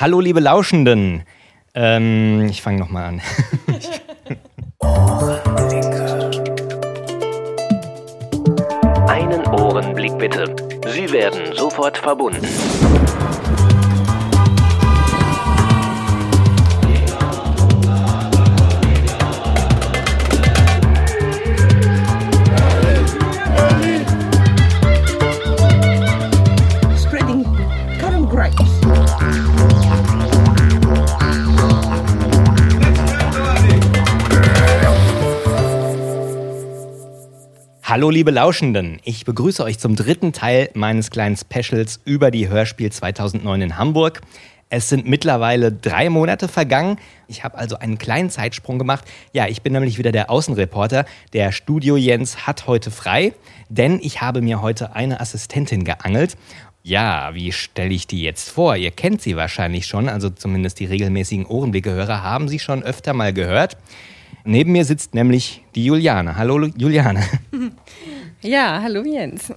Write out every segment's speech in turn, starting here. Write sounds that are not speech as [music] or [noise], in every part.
Hallo, liebe Lauschenden. Ähm, ich fange nochmal an. [laughs] Einen Ohrenblick bitte. Sie werden sofort verbunden. Hallo, liebe Lauschenden. Ich begrüße euch zum dritten Teil meines kleinen Specials über die Hörspiel 2009 in Hamburg. Es sind mittlerweile drei Monate vergangen. Ich habe also einen kleinen Zeitsprung gemacht. Ja, ich bin nämlich wieder der Außenreporter. Der Studio Jens hat heute frei, denn ich habe mir heute eine Assistentin geangelt. Ja, wie stelle ich die jetzt vor? Ihr kennt sie wahrscheinlich schon, also zumindest die regelmäßigen Ohrenblicke-Hörer haben sie schon öfter mal gehört. Neben mir sitzt nämlich die Juliane. Hallo Juliane. [laughs] Ja, hallo Jens.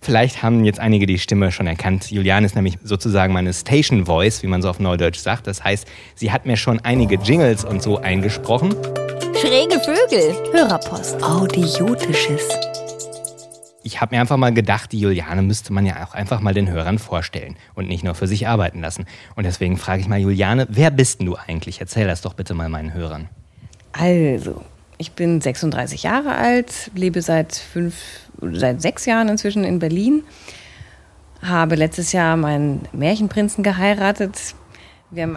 Vielleicht haben jetzt einige die Stimme schon erkannt. Juliane ist nämlich sozusagen meine Station Voice, wie man so auf Neudeutsch sagt. Das heißt, sie hat mir schon einige Jingles und so eingesprochen. Schräge Vögel. Hörerpost. Audiotisches. Ich habe mir einfach mal gedacht, die Juliane müsste man ja auch einfach mal den Hörern vorstellen und nicht nur für sich arbeiten lassen. Und deswegen frage ich mal Juliane, wer bist denn du eigentlich? Erzähl das doch bitte mal meinen Hörern. Also, ich bin 36 Jahre alt, lebe seit fünf, seit sechs Jahren inzwischen in Berlin, habe letztes Jahr meinen Märchenprinzen geheiratet.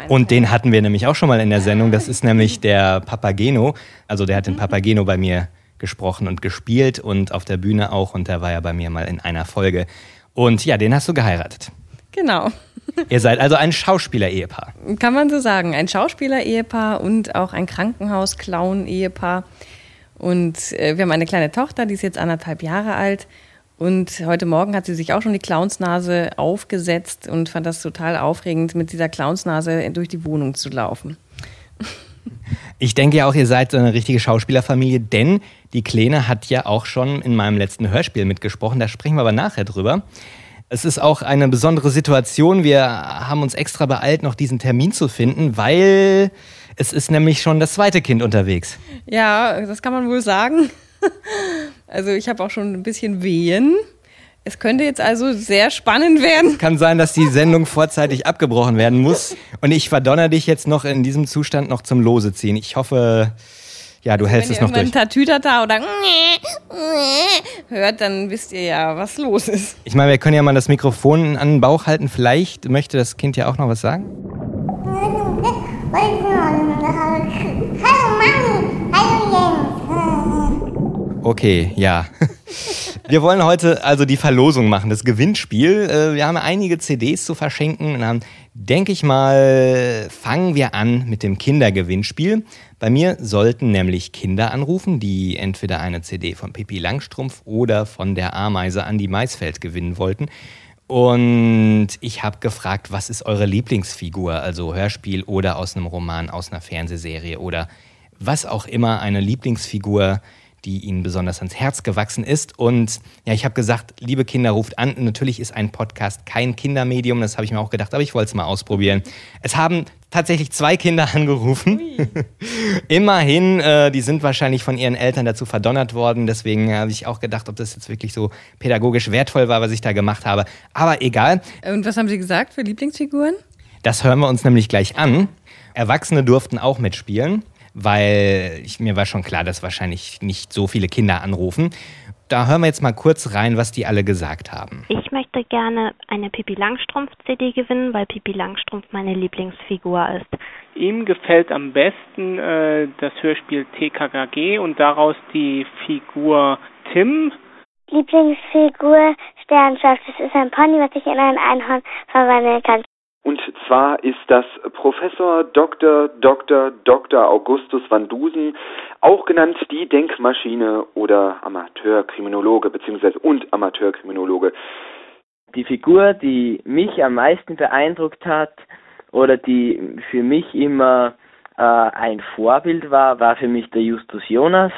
Und den hatten wir nämlich auch schon mal in der Sendung. Das ist nämlich der Papageno. Also der hat den Papageno bei mir gesprochen und gespielt und auf der Bühne auch. Und der war ja bei mir mal in einer Folge. Und ja, den hast du geheiratet. Genau, [laughs] Ihr seid also ein Schauspieler-Ehepaar. kann man so sagen. Ein Schauspieler-Ehepaar und auch ein Krankenhaus-Clown-Ehepaar. Und äh, wir haben eine kleine Tochter, die ist jetzt anderthalb Jahre alt. Und heute Morgen hat sie sich auch schon die Clownsnase aufgesetzt und fand das total aufregend, mit dieser Clownsnase durch die Wohnung zu laufen. [laughs] Ich denke ja auch, ihr seid so eine richtige Schauspielerfamilie, denn die Kleine hat ja auch schon in meinem letzten Hörspiel mitgesprochen. Da sprechen wir aber nachher drüber. Es ist auch eine besondere Situation. Wir haben uns extra beeilt, noch diesen Termin zu finden, weil es ist nämlich schon das zweite Kind unterwegs. Ja, das kann man wohl sagen. [laughs] Also ich habe auch schon ein bisschen Wehen. Es könnte jetzt also sehr spannend werden. Kann sein, dass die Sendung vorzeitig abgebrochen werden muss. Und ich verdonner dich jetzt noch in diesem Zustand noch zum Lose ziehen. Ich hoffe, ja, du hältst Wenn es ihr noch durch. irgendwann Tatütata oder hört, dann wisst ihr ja, was los ist. Ich meine, wir können ja mal das Mikrofon an den Bauch halten. Vielleicht möchte das Kind ja auch noch was sagen. Okay, ja. Wir wollen heute also die Verlosung machen, das Gewinnspiel. Äh, Wir haben einige CDs zu verschenken und dann denke ich mal, fangen wir an mit dem Kindergewinnspiel. Bei mir sollten nämlich Kinder anrufen, die entweder eine CD von Pippi Langstrumpf oder von der Ameise Andi Maisfeld gewinnen wollten. Und ich habe gefragt, was ist eure Lieblingsfigur, also Hörspiel oder aus einem Roman, aus einer Fernsehserie oder was auch immer eine Lieblingsfigur, die ihnen besonders ans Herz gewachsen ist. Und ja, ich habe gesagt, liebe Kinder, ruft an. Natürlich ist ein Podcast kein Kindermedium, das habe ich mir auch gedacht, aber ich wollte es mal ausprobieren. Es haben tatsächlich zwei Kinder [laughs] angerufen. [laughs] Immerhin, äh, die sind wahrscheinlich von ihren Eltern dazu verdonnert worden. Deswegen habe ich auch gedacht, ob das jetzt wirklich so pädagogisch wertvoll war, was ich da gemacht habe. Aber egal, Und was haben Sie gesagt für Lieblingsfiguren? das hören wir uns nämlich gleich an. Erwachsene durften auch mitspielen, weil ich, mir war schon klar, dass wahrscheinlich nicht so viele Kinder anrufen. Da hören wir jetzt mal kurz rein, was die alle gesagt haben. Ich möchte gerne eine Pippi Langstrumpf-CD gewinnen, weil Pippi Langstrumpf meine Lieblingsfigur ist. Ihm gefällt am besten äh, das Hörspiel TKKG und daraus die Figur Tim. Lieblingsfigur Sternschaf. Das ist ein Pony, was sich in ein Einhorn verwandeln kann. Und zwar ist das Professor Dr. Dr. Dr. Augustus van Dusen, auch genannt die Denkmaschine oder Amateurkriminologe bzw. und Amateurkriminologe. Die Figur, die mich am meisten beeindruckt hat oder die für mich immer äh, ein Vorbild war, war für mich der Justus Jonas.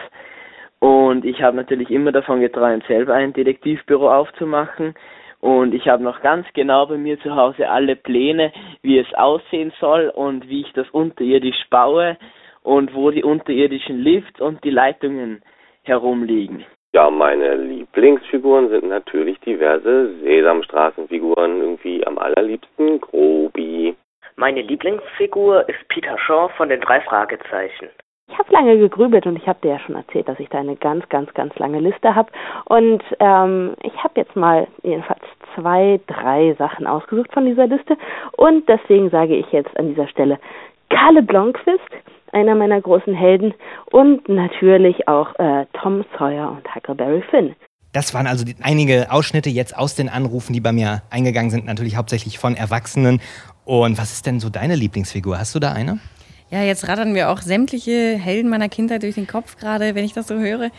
Und ich habe natürlich immer davon geträumt, selber ein Detektivbüro aufzumachen. Und ich habe noch ganz genau bei mir zu Hause alle Pläne, wie es aussehen soll und wie ich das unterirdisch baue und wo die unterirdischen Lifts und die Leitungen herumliegen. Ja, meine Lieblingsfiguren sind natürlich diverse Sesamstraßenfiguren, irgendwie am allerliebsten Grobi. Meine Lieblingsfigur ist Peter Shaw von den drei Fragezeichen. Ich habe lange gegrübelt und ich habe dir ja schon erzählt, dass ich da eine ganz, ganz, ganz lange Liste habe. Und ähm, ich habe jetzt mal jedenfalls zwei, drei Sachen ausgesucht von dieser Liste. Und deswegen sage ich jetzt an dieser Stelle Kalle Blomqvist, einer meiner großen Helden, und natürlich auch äh, Tom Sawyer und Huckleberry Finn. Das waren also einige Ausschnitte jetzt aus den Anrufen, die bei mir eingegangen sind, natürlich hauptsächlich von Erwachsenen. Und was ist denn so deine Lieblingsfigur? Hast du da eine? Ja, jetzt rattern mir auch sämtliche Helden meiner Kindheit durch den Kopf gerade, wenn ich das so höre.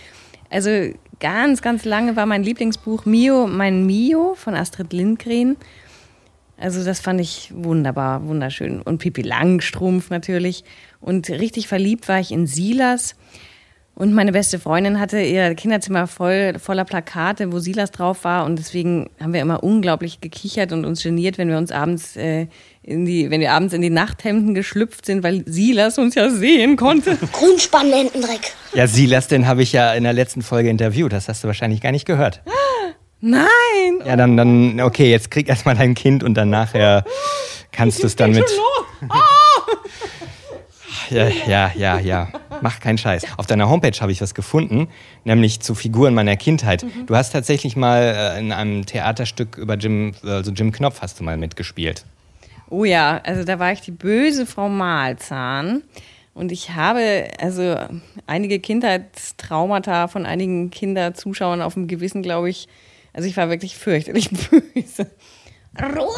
Also ganz, ganz lange war mein Lieblingsbuch Mio, mein Mio von Astrid Lindgren. Also das fand ich wunderbar, wunderschön. Und Pipi Langstrumpf natürlich. Und richtig verliebt war ich in Silas. Und meine beste Freundin hatte ihr Kinderzimmer voll, voller Plakate, wo Silas drauf war. Und deswegen haben wir immer unglaublich gekichert und uns geniert, wenn wir uns abends äh, in die, wenn wir abends in die Nachthemden geschlüpft sind, weil Silas uns ja sehen konnte. [laughs] Grünspanentendreck. Ja, Silas, den habe ich ja in der letzten Folge interviewt. Das hast du wahrscheinlich gar nicht gehört. Nein! Ja, dann, dann, okay, jetzt krieg erstmal dein Kind und dann nachher kannst du es dann mit. Oh! Ja, ja, ja, ja. Mach keinen Scheiß. Auf deiner Homepage habe ich was gefunden, nämlich zu Figuren meiner Kindheit. Mhm. Du hast tatsächlich mal äh, in einem Theaterstück über Jim, also Jim Knopf hast du mal mitgespielt. Oh ja, also da war ich die böse Frau Malzahn. Und ich habe also einige Kindheitstraumata von einigen Kinderzuschauern auf dem Gewissen, glaube ich. Also ich war wirklich fürchterlich [laughs] böse. Ruhe!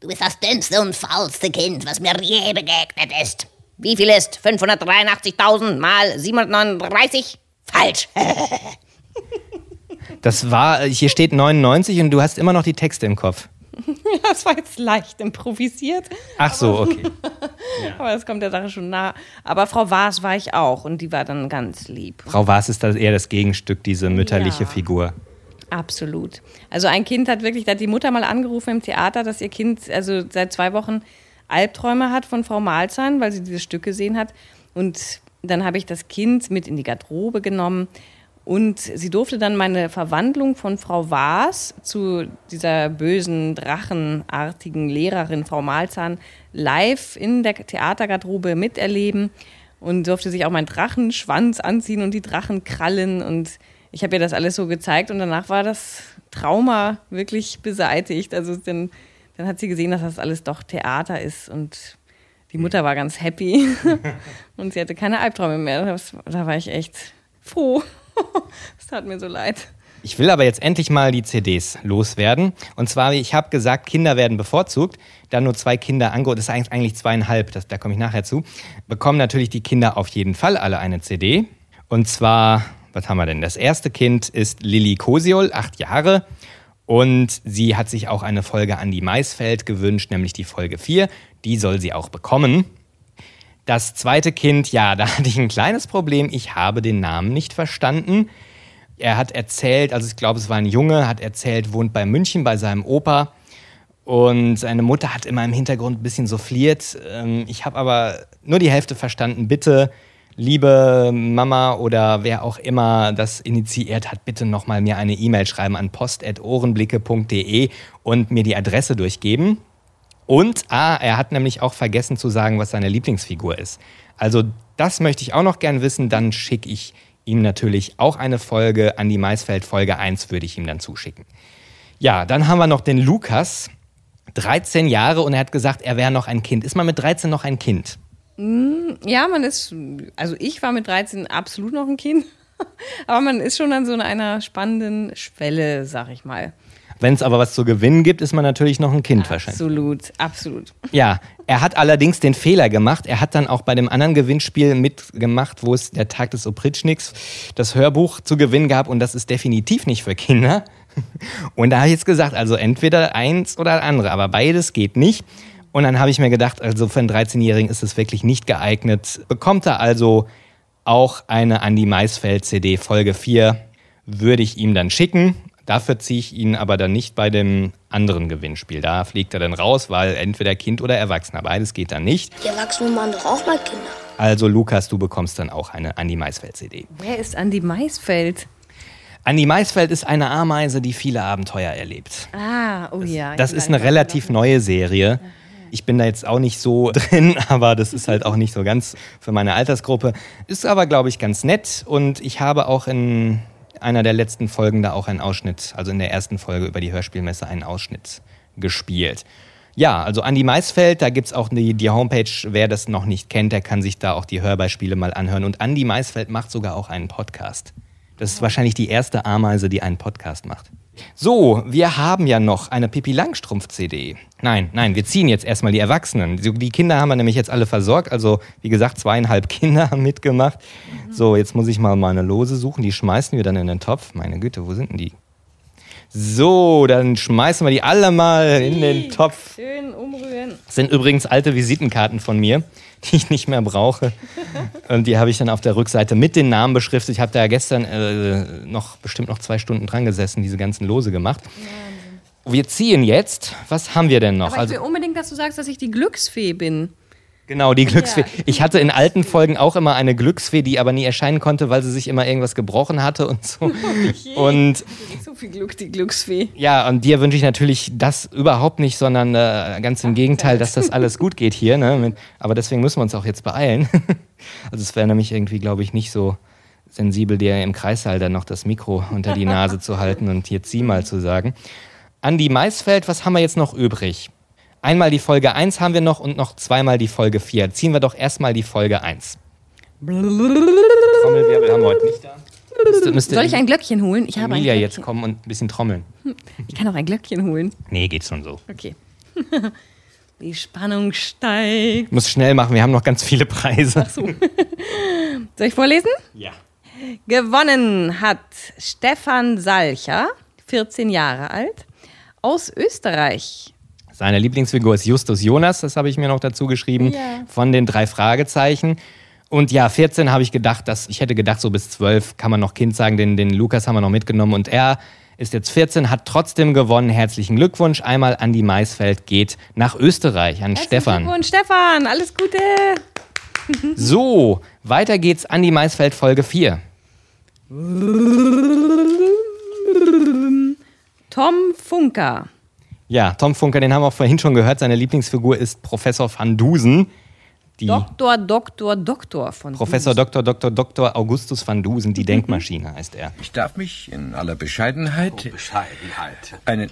Du bist das dümmste und faulste Kind, was mir je begegnet ist. Wie viel ist 583.000 mal 739? Falsch. [laughs] Das war, hier steht 99 und du hast immer noch die Texte im Kopf. Ja, [laughs] das war jetzt leicht improvisiert. Ach so, okay. [laughs] Aber das kommt der Sache schon nah. Aber Frau Waas war ich auch und die war dann ganz lieb. Frau Waas ist da eher das Gegenstück, diese mütterliche Ja. Figur. Absolut. Also ein Kind hat wirklich, da hat die Mutter mal angerufen im Theater, dass ihr Kind also seit zwei Wochen Albträume hat von Frau Malzahn, weil sie dieses Stück gesehen hat. Und dann habe ich das Kind mit in die Garderobe genommen und sie durfte dann meine Verwandlung von Frau Waas zu dieser bösen, drachenartigen Lehrerin Frau Malzahn live in der Theatergarderobe miterleben und durfte sich auch meinen Drachenschwanz anziehen und die Drachenkrallen und ich habe ihr das alles so gezeigt und danach war das Trauma wirklich beseitigt. Also dann, dann hat sie gesehen, dass das alles doch Theater ist und die Mutter war ganz happy [laughs] und sie hatte keine Albträume mehr. Das, da war ich echt froh. [laughs] Es tat mir so leid. Ich will aber jetzt endlich mal die CDs loswerden. Und zwar, ich habe gesagt, Kinder werden bevorzugt. Da nur zwei Kinder angehört, das ist eigentlich- eigentlich zweieinhalb, das, da komme ich nachher zu, bekommen natürlich die Kinder auf jeden Fall alle eine CD. Und zwar, was haben wir denn? Das erste Kind ist Lilly Kosiol, acht Jahre. Und sie hat sich auch eine Folge Andi Maisfeld gewünscht, nämlich die Folge 4. Die soll sie auch bekommen. Das zweite Kind, ja, da [laughs] hatte ich ein kleines Problem. Ich habe den Namen nicht verstanden. Er hat erzählt, also ich glaube, es war ein Junge, hat erzählt, wohnt bei München bei seinem Opa. Und seine Mutter hat immer im Hintergrund ein bisschen souffliert. Ähm, Ich habe aber nur die Hälfte verstanden. Bitte, liebe Mama oder wer auch immer das initiiert hat, bitte nochmal mir eine E-Mail schreiben an post.ohrenblicke.de und mir die Adresse durchgeben. Und ah, er hat nämlich auch vergessen zu sagen, was seine Lieblingsfigur ist. Also das möchte ich auch noch gern wissen. Dann schicke ich ihm natürlich auch eine Folge an die Maisfeld. Folge 1 würde ich ihm dann zuschicken. Ja, dann haben wir noch den Lukas, 13 Jahre und er hat gesagt, er wäre noch ein Kind. Ist man mit 13 noch ein Kind? Mm, Ja, man ist, also ich war mit 13 absolut noch ein Kind, [laughs] aber man ist schon an so einer spannenden Schwelle, sag ich mal. Wenn es aber was zu gewinnen gibt, ist man natürlich noch ein Kind wahrscheinlich. Absolut, absolut. Ja, er hat allerdings den Fehler gemacht. Er hat dann auch bei dem anderen Gewinnspiel mitgemacht, wo es der Tag des Opritschniks das Hörbuch zu gewinnen gab und das ist definitiv nicht für Kinder. [laughs] Und da habe ich jetzt gesagt, also entweder eins oder andere, aber beides geht nicht. Und dann habe ich mir gedacht, also für einen 13-Jährigen ist es wirklich nicht geeignet. Bekommt er also auch eine Andi Maisfeld CD Folge 4, würde ich ihm dann schicken. Dafür ziehe ich ihn aber dann nicht bei dem anderen Gewinnspiel. Da fliegt er dann raus, weil entweder Kind oder Erwachsener. Beides geht dann nicht. Die Erwachsenen machen doch auch mal Kinder. Also Lukas, du bekommst dann auch eine Andi Maisfeld-CD. Wer ist Andi Maisfeld? Andi Maisfeld ist eine Ameise, die viele Abenteuer erlebt. Ah, oh ja. Das ist eine relativ neue Serie. Ich bin da jetzt auch nicht so [laughs] drin, aber das ist halt auch nicht so ganz für meine Altersgruppe. Ist aber, glaube ich, ganz nett. Und ich habe auch in einer der letzten Folgen da auch einen Ausschnitt, also in der ersten Folge über die Hörspielmesse einen Ausschnitt gespielt. Ja, also Andi Maisfeld, da gibt's auch die, die Homepage, wer das noch nicht kennt, der kann sich da auch die Hörbeispiele mal anhören. Und Andi Maisfeld macht sogar auch einen Podcast. Das ist wahrscheinlich die erste Ameise, die einen Podcast macht. So, wir haben ja noch eine Pippi Langstrumpf-CD. Nein, nein, wir ziehen jetzt erstmal die Erwachsenen. Die Kinder haben wir nämlich jetzt alle versorgt. Also, wie gesagt, zweieinhalb [laughs] Kinder haben mitgemacht. So, jetzt muss ich mal meine Lose suchen. Die schmeißen wir dann in den Topf. Meine Güte, wo sind denn die? So, dann schmeißen wir die alle mal in den Topf. Schön umrühren. Das sind übrigens alte Visitenkarten von mir, die ich nicht mehr brauche. [laughs] Und die habe ich dann auf der Rückseite mit den Namen beschriftet. Ich habe da ja gestern äh, noch bestimmt noch zwei Stunden dran gesessen, diese ganzen Lose gemacht. Wir ziehen jetzt. Was haben wir denn noch? Aber ich will unbedingt, dass du sagst, dass ich die Glücksfee bin. Genau, die Glücksfee. Ja. Ich hatte in alten Folgen auch immer eine Glücksfee, die aber nie erscheinen konnte, weil sie sich immer irgendwas gebrochen hatte und so. [laughs] Und So viel Glück, die Glücksfee. ja, und dir wünsche ich natürlich das überhaupt nicht, sondern äh, ganz im Gegenteil, dass das alles gut geht hier. Ne? [laughs] Aber deswegen müssen wir uns auch jetzt beeilen. [laughs] Also es wäre nämlich irgendwie, glaube ich, nicht so sensibel, dir im Kreissaal dann noch das Mikro unter die Nase zu halten und hier zieh mal zu sagen. Andi Maisfeld, was haben wir jetzt noch übrig? Einmal die Folge 1 haben wir noch und noch zweimal die Folge 4. Ziehen wir doch erstmal die Folge 1. Trommelwirbel haben wir heute nicht da. Müsste, müsste Soll ich ein Glöckchen holen? Ich habe ein Glöckchen. jetzt kommen und ein bisschen trommeln. [laughs] Ich kann auch ein Glöckchen holen. Nee, geht schon so. Okay. [laughs] Die Spannung steigt. Muss schnell machen, wir haben noch ganz viele Preise. [laughs] Soll ich vorlesen? Ja. Gewonnen hat Stefan Salcher, 14 Jahre alt, aus Österreich. Seine Lieblingsfigur ist Justus Jonas, das habe ich mir noch dazu geschrieben, Ja. von den drei Fragezeichen. Und ja, 14 habe ich gedacht, dass ich hätte gedacht, so bis 12 kann man noch Kind sagen, den, den Lukas haben wir noch mitgenommen und er ist jetzt 14, hat trotzdem gewonnen. Herzlichen Glückwunsch. Einmal Andi Maisfeld geht nach Österreich an Stefan. Und Stefan, alles Gute. [laughs] So, weiter geht's. Andi Maisfeld Folge 4. Tom Funker. Ja, Tom Funker, den haben wir auch vorhin schon gehört. Seine Lieblingsfigur ist Professor van Dusen. Die Doktor, Doktor, Doktor von Professor Dr. Dr. Dr. Augustus van Dusen, die Denkmaschine heißt er. Ich darf mich in aller Bescheidenheit Bescheidenheit. einen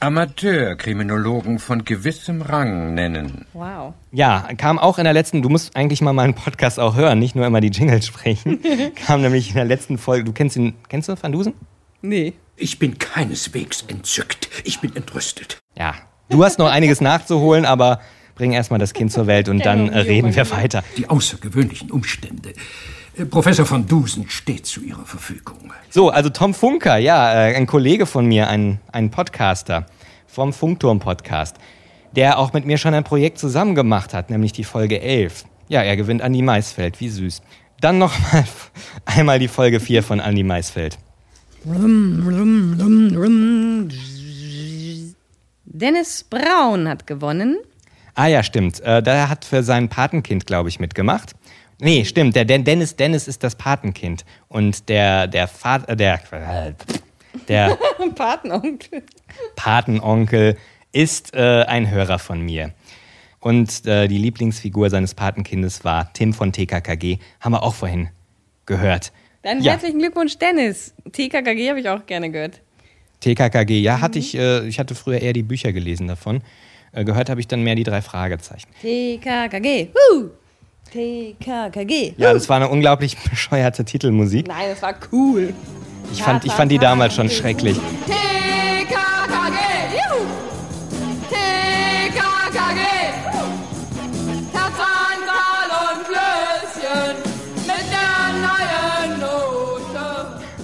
Amateurkriminologen von gewissem Rang nennen. Wow. Ja, kam auch in der letzten, du musst eigentlich mal meinen Podcast auch hören, nicht nur immer die Jingles sprechen. [laughs] kam nämlich in der letzten Folge, du kennst ihn, kennst du Van Dusen? Nee. Ich bin keineswegs entzückt. Ich bin entrüstet. Ja. Du hast noch einiges nachzuholen, aber bring erstmal das Kind zur Welt und dann äh, reden wir weiter. Die außergewöhnlichen Umstände. Äh, Professor van Dusen steht zu Ihrer Verfügung. So, also Tom Funker, ja, äh, ein Kollege von mir, ein, ein Podcaster vom Funkturm-Podcast, der auch mit mir schon ein Projekt zusammen gemacht hat, nämlich die Folge 11. Ja, er gewinnt Andi Maisfeld, wie süß. Dann noch mal [laughs] einmal die Folge 4 von Andi Maisfeld. Dennis Braun hat gewonnen. Ah ja, stimmt. Äh, der hat für sein Patenkind, glaube ich, mitgemacht. Nee, stimmt. Der Den- Dennis Dennis ist das Patenkind und der der Vater der äh, der [laughs] [laughs] Patenonkel. Patenonkel ist äh, ein Hörer von mir. Und äh, die Lieblingsfigur seines Patenkindes war Tim von TKKG. Haben wir auch vorhin gehört. Dann Ja. herzlichen Glückwunsch, Dennis. TKKG habe ich auch gerne gehört. TKKG, ja, hatte ich, äh, ich hatte früher eher die Bücher gelesen davon. Äh, gehört habe ich dann mehr die drei Fragezeichen. TKKG. Woo! TKKG. Ja, das war eine unglaublich [laughs] bescheuerte Titelmusik. Nein, das war cool. Ich fand, ich fand die damals schon schrecklich. TKKG,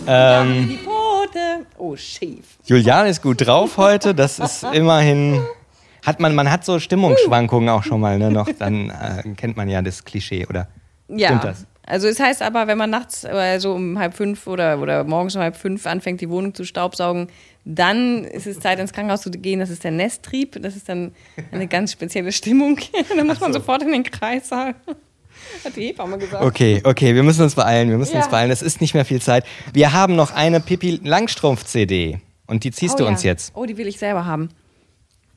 Ähm, Die Pfote. Oh, schief. Julian ist gut drauf heute. Das ist [laughs] immerhin. Hat man, man hat so Stimmungsschwankungen auch schon mal, ne? Noch, dann [laughs] äh, kennt man ja das Klischee, oder? Ja. Stimmt das? Also es heißt aber, wenn man nachts äh, so um halb fünf oder, oder morgens um halb fünf anfängt, die Wohnung zu staubsaugen, dann ist es Zeit, ins Krankenhaus zu gehen. Das ist der Nesttrieb. Das ist dann eine [laughs] ganz spezielle Stimmung. da muss man sofort in den Kreissaal. Hat die Hebamme gesagt. Okay, okay, wir müssen uns beeilen, wir müssen Ja. uns beeilen. Es ist nicht mehr viel Zeit. Wir haben noch eine Pippi Langstrumpf-CD und die ziehst oh, du ja. uns jetzt. Oh, die will ich selber haben.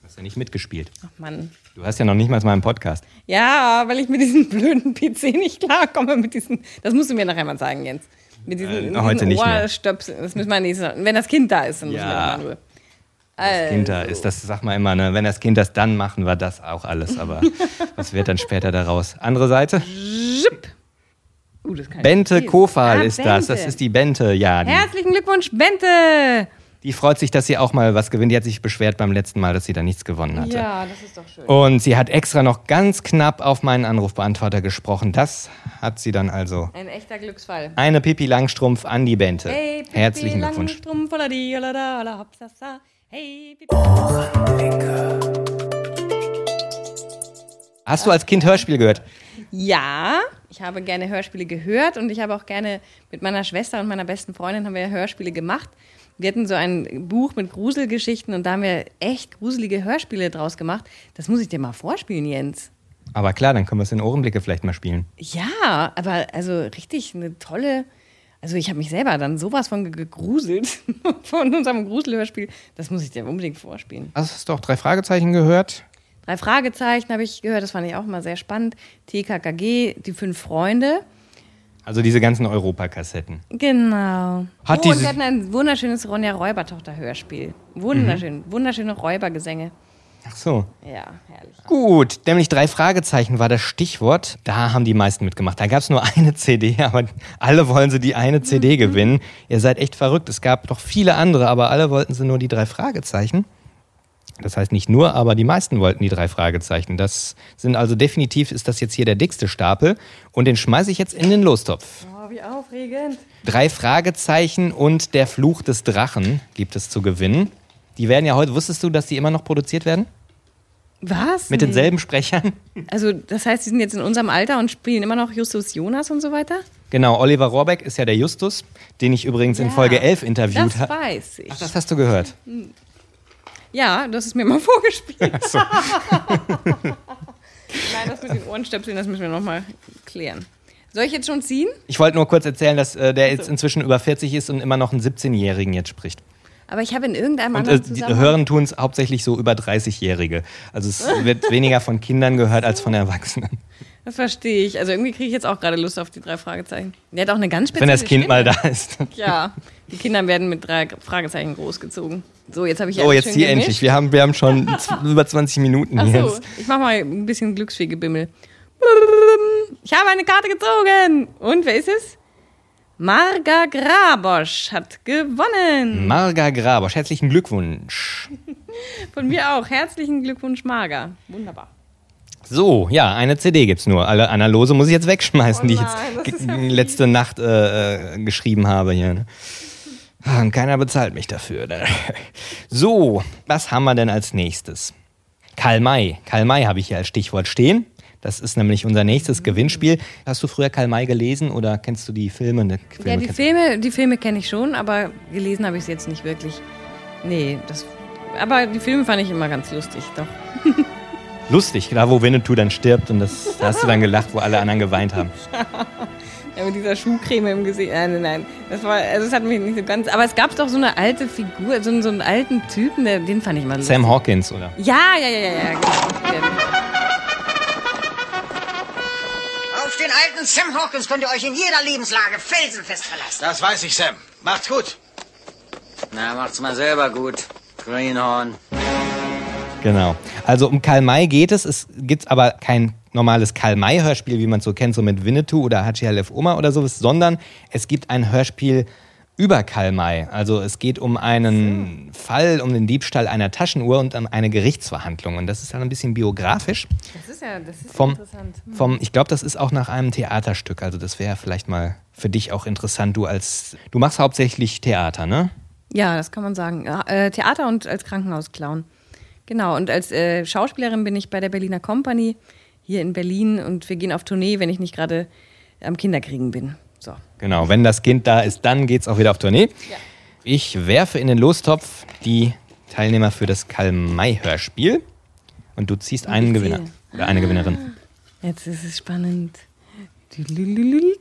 Du hast ja nicht mitgespielt. Ach Mann. Du hast ja noch nicht mal meinen Podcast. Ja, weil ich mit diesem blöden PC nicht klarkomme. Mit diesen, das musst du mir nachher mal sagen, Jens. Mit diesen, Äh, diesen heute nicht mehr. Ohrstöpseln. Das müssen wir nächstes Mal. Wenn das Kind da ist, dann müssen wir Ja. mal nur. Das Kind da ist, das sag mal immer, ne? wenn das Kind das dann machen wir das auch alles, aber [laughs] was wird dann später daraus? Andere Seite? Uh, das Bente. Kofal Ah, ist das, das Bente. ist die Bente, ja. Die, Herzlichen Glückwunsch, Bente! die freut sich, dass sie auch mal was gewinnt. Die hat sich beschwert beim letzten Mal, dass sie da nichts gewonnen hatte. Ja, das ist doch schön. Und sie hat extra noch ganz knapp auf meinen Anrufbeantworter gesprochen. Das hat sie dann also. Ein echter Glücksfall. Eine Pipi Langstrumpf an die Bente. Hey, Pippi, Herzlichen Glückwunsch. Langstrumpf, holla di, holla da, holla hopp. Hey, Pippi. Hast du als Kind Hörspiel gehört? Ja, ich habe gerne Hörspiele gehört und ich habe auch gerne mit meiner Schwester und meiner besten Freundin haben wir Hörspiele gemacht. Wir hatten so ein Buch mit Gruselgeschichten und da haben wir echt gruselige Hörspiele draus gemacht. Das muss ich dir mal vorspielen, Jens. Aber klar, dann können wir es in Ohrenblicke vielleicht mal spielen. Ja, aber also richtig eine tolle. Also ich habe mich selber dann sowas von ge- gegruselt [laughs] von unserem Gruselhörspiel. Das muss ich dir unbedingt vorspielen. Hast du auch drei Fragezeichen gehört? Drei Fragezeichen habe ich gehört, das fand ich auch mal sehr spannend. TKKG, die fünf Freunde. Also diese ganzen Europakassetten. Genau. Hat oh, und wir hatten ein wunderschönes Ronja Räubertochter-Hörspiel. Wunderschön, wunderschöne Räubergesänge. Ach so. Ja, herrlich. Gut, nämlich drei Fragezeichen war das Stichwort. Da haben die meisten mitgemacht. Da gab es nur eine [laughs] CD, aber alle wollen sie die eine Mhm. CD gewinnen. Ihr seid echt verrückt. Es gab doch viele andere, aber alle wollten sie nur die drei Fragezeichen. Das heißt nicht nur, aber die meisten wollten die drei Fragezeichen. Das sind also definitiv, ist das jetzt hier der dickste Stapel. Und den schmeiße ich jetzt in den Lostopf. Oh, wie aufregend. Drei Fragezeichen und der Fluch des Drachen gibt es zu gewinnen. Die werden ja heute, wusstest du, dass die immer noch produziert werden? Was? Mit Nee. denselben Sprechern? Also, das heißt, sie sind jetzt in unserem Alter und spielen immer noch Justus Jonas und so weiter? Genau, Oliver Rohrbeck ist ja der Justus, den ich übrigens in Ja, Folge 11 interviewt Das habe. weiß ich. Ach, das hast du gehört. Ja, du hast es mir mal [laughs] vorgespielt. Ach so. [laughs] Nein, das mit den Ohrenstöpseln, das müssen wir nochmal klären. Soll ich jetzt schon ziehen? Ich wollte nur kurz erzählen, dass äh, der jetzt inzwischen über 40 ist und immer noch einen 17-Jährigen jetzt spricht. Aber ich habe in irgendeinem Und äh, anderen die Zusammenhang... hören tun es hauptsächlich so über 30-Jährige. Also es [laughs] wird weniger von Kindern gehört als von Erwachsenen. Das verstehe ich. Also irgendwie kriege ich jetzt auch gerade Lust auf die drei Fragezeichen. Der hat auch eine ganz Wenn spezielle das Kind Stimme. mal da ist. Ja, die Kinder werden mit drei Fragezeichen großgezogen. So, jetzt habe ich alles jetzt hier gemischt. endlich. Wir haben, wir haben schon [laughs] über 20 Minuten Ach hier. so, ich mache mal ein bisschen glücksfähige Bimmel. Ich habe eine Karte gezogen. Und wer ist es? Marga Grabosch hat gewonnen. Marga Grabosch, herzlichen Glückwunsch. [laughs] Von mir auch. Herzlichen Glückwunsch, Marga. Wunderbar. So, ja, eine CD gibt's nur. Alle Analose muss ich jetzt wegschmeißen, die ich Oh nein, das jetzt ist ja letzte Nacht äh, äh, geschrieben habe hier. Ne? Ah, Und keiner bezahlt mich dafür. ne? [laughs] So, was haben wir denn als nächstes? Karl May. Karl May habe ich hier als Stichwort stehen. Das ist nämlich unser nächstes Gewinnspiel. Hast du früher Karl May gelesen oder kennst du die Filme? Ne, Filme Ja, die Filme, die Filme kenne ich schon, aber gelesen habe ich es jetzt nicht wirklich. Nee, das. Aber die Filme fand ich immer ganz lustig, doch. [laughs] Lustig, da wo Winnetou dann stirbt und das, da hast du dann gelacht, wo alle anderen geweint haben. [laughs] Ja, mit dieser Schuhcreme im Gesicht. Nein, nein, nein. Das war, also das hat mich nicht so ganz. Aber es gab doch so eine alte Figur, so, einen- so einen alten Typen, der, den fand ich mal lustig. Sam Hawkins, oder? Ja, ja, ja, ja, ja, genau. Alten Sam Hawkins könnt ihr euch in jeder Lebenslage felsenfest verlassen. Das weiß ich, Sam. Macht's gut. Na, macht's mal selber gut. Greenhorn. Genau. Also um Karl May geht es. Es gibt aber kein normales Karl May-Hörspiel, wie man es so kennt, so mit Winnetou oder Hachi Halef Oma oder sowas, sondern es gibt ein Hörspiel über Karl May. Also es geht um einen Fall, um den Diebstahl einer Taschenuhr und um eine Gerichtsverhandlung. Und das ist dann ein bisschen biografisch. Das ist ja, das ist Vom, interessant. Hm. vom, ich glaube, das ist auch nach einem Theaterstück. Also das wäre vielleicht mal für dich auch interessant. Du als, du machst hauptsächlich Theater, ne? Ja, das kann man sagen. Äh, Theater und als Krankenhausclown. Genau, und als äh, Schauspielerin bin ich bei der Berliner Company hier in Berlin und wir gehen auf Tournee, wenn ich nicht gerade am Kinderkriegen bin. So. Genau, wenn das Kind da ist, dann geht's auch wieder auf Tournee. Ich werfe in den Lostopf die Teilnehmer für das Karl-May-Hörspiel und du ziehst einen Gewinner oder eine Gewinnerin. Jetzt ist es spannend. Ding.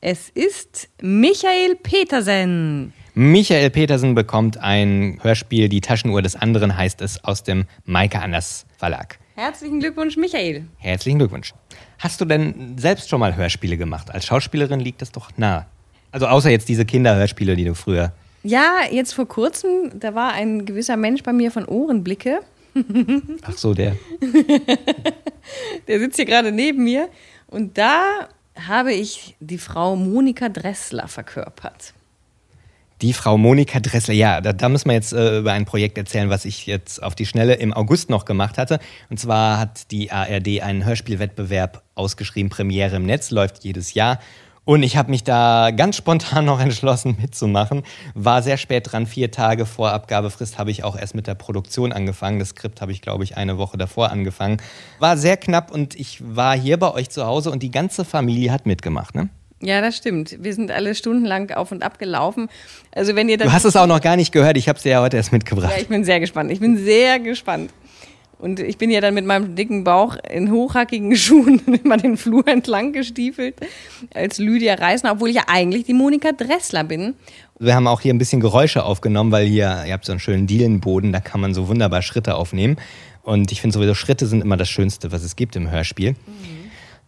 Es ist Michael Petersen. Michael Petersen bekommt ein Hörspiel, die Taschenuhr des anderen heißt es, aus dem Maike Anders Verlag. Herzlichen Glückwunsch, Michael. Herzlichen Glückwunsch. Hast du denn selbst schon mal Hörspiele gemacht? Als Schauspielerin liegt das doch nah. Also außer jetzt diese Kinderhörspiele, die du früher. Ja, jetzt vor kurzem, da war ein gewisser Mensch bei mir von Ohrenblicke. [laughs] Ach so, der. Der sitzt hier gerade neben mir. Und da habe ich die Frau Monika Dressler verkörpert. Die Frau Monika Dressler, ja, da, da müssen wir jetzt äh, über ein Projekt erzählen, was ich jetzt auf die Schnelle im August noch gemacht hatte. Und zwar hat die ARD einen Hörspielwettbewerb ausgeschrieben, Premiere im Netz, läuft jedes Jahr. Und ich habe mich da ganz spontan [laughs] noch entschlossen mitzumachen. War sehr spät dran, vier Tage vor Abgabefrist habe ich auch erst mit der Produktion angefangen. Das Skript habe ich, glaube ich, eine Woche davor angefangen. War sehr knapp und ich war hier bei euch zu Hause und die ganze Familie hat mitgemacht. Ne? Ja, das stimmt. Wir sind alle stundenlang auf und ab gelaufen. Also wenn ihr dann Du hast es auch noch gar nicht gehört, ich habe es dir ja heute erst mitgebracht. Ja, ich bin sehr gespannt. Ich bin sehr gespannt. Und ich bin ja dann mit meinem dicken Bauch in hochhackigen [laughs] Schuhen immer den Flur entlang gestiefelt als Lydia Reisner, obwohl ich ja eigentlich die Monika Dressler bin. Wir haben auch hier ein bisschen Geräusche aufgenommen, weil hier, ihr habt so einen schönen Dielenboden, da kann man so wunderbar Schritte aufnehmen. Und ich finde sowieso, Schritte sind immer das Schönste, was es gibt im Hörspiel.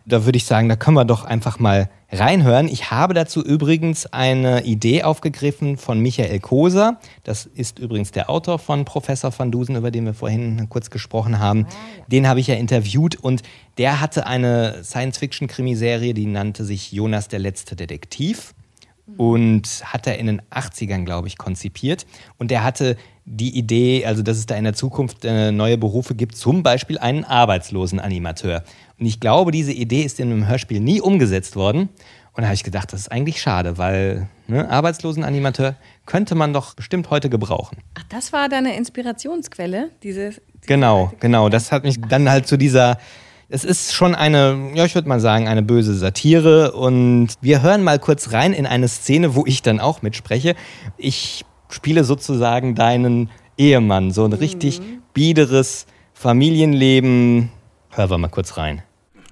Da würde ich sagen, da können wir doch einfach mal reinhören. Ich habe dazu übrigens eine Idee aufgegriffen von Michael Koser. Das ist übrigens der Autor von Professor van Dusen, über den wir vorhin kurz gesprochen haben. Den habe ich ja interviewt und der hatte eine Science-Fiction-Krimiserie, die nannte sich Jonas der letzte Detektiv und hat er in den 80ern, glaube ich, konzipiert. Und er hatte die Idee, also dass es da in der Zukunft äh, neue Berufe gibt, zum Beispiel einen arbeitslosen Animateur. Und ich glaube, diese Idee ist in einem Hörspiel nie umgesetzt worden. Und da habe ich gedacht, das ist eigentlich schade, weil ne, arbeitslosen Animateur könnte man doch bestimmt heute gebrauchen. Ach, das war deine Inspirationsquelle, diese. Genau, genau. Das hat mich dann halt zu dieser. Es ist schon eine, ja, ich würde mal sagen, eine böse Satire. Und wir hören mal kurz rein in eine Szene, wo ich dann auch mitspreche. Ich spiele sozusagen deinen Ehemann, so ein richtig biederes Familienleben. Hören wir mal kurz rein.